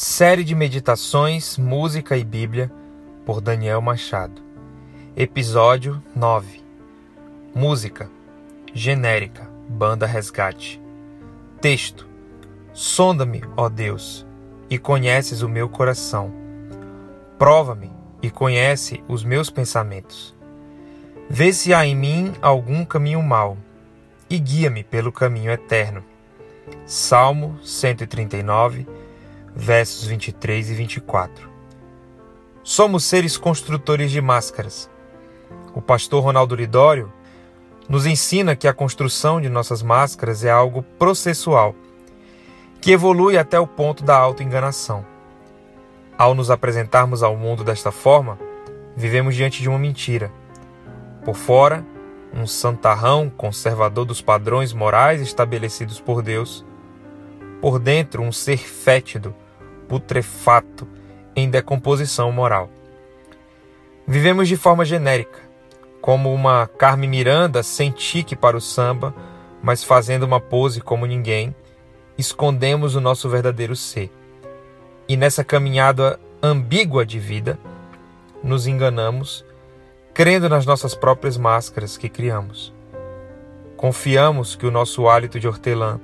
Série de meditações, música e Bíblia por Daniel Machado. Episódio 9. Música genérica, banda Resgate. Texto: Sonda-me, ó Deus, e conheces o meu coração. Prova-me e conhece os meus pensamentos. Vê se há em mim algum caminho mau e guia-me pelo caminho eterno. Salmo 139 versos 23 e 24. Somos seres construtores de máscaras. O pastor Ronaldo Lidório nos ensina que a construção de nossas máscaras é algo processual, que evolui até o ponto da autoenganação. Ao nos apresentarmos ao mundo desta forma, vivemos diante de uma mentira. Por fora, um santarrão conservador dos padrões morais estabelecidos por Deus. Por dentro, um ser fétido, putrefato, em decomposição moral. Vivemos de forma genérica, como uma Carme Miranda sem tique para o samba, mas fazendo uma pose como ninguém, escondemos o nosso verdadeiro ser. E nessa caminhada ambígua de vida, nos enganamos, crendo nas nossas próprias máscaras que criamos. Confiamos que o nosso hálito de hortelã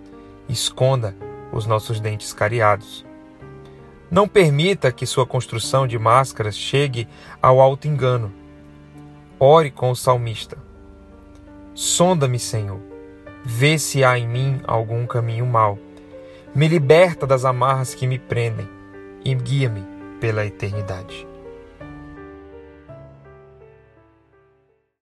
esconda os nossos dentes cariados. Não permita que sua construção de máscaras chegue ao alto engano. Ore com o salmista. Sonda-me, Senhor. Vê se há em mim algum caminho mau. Me liberta das amarras que me prendem e guia-me pela eternidade.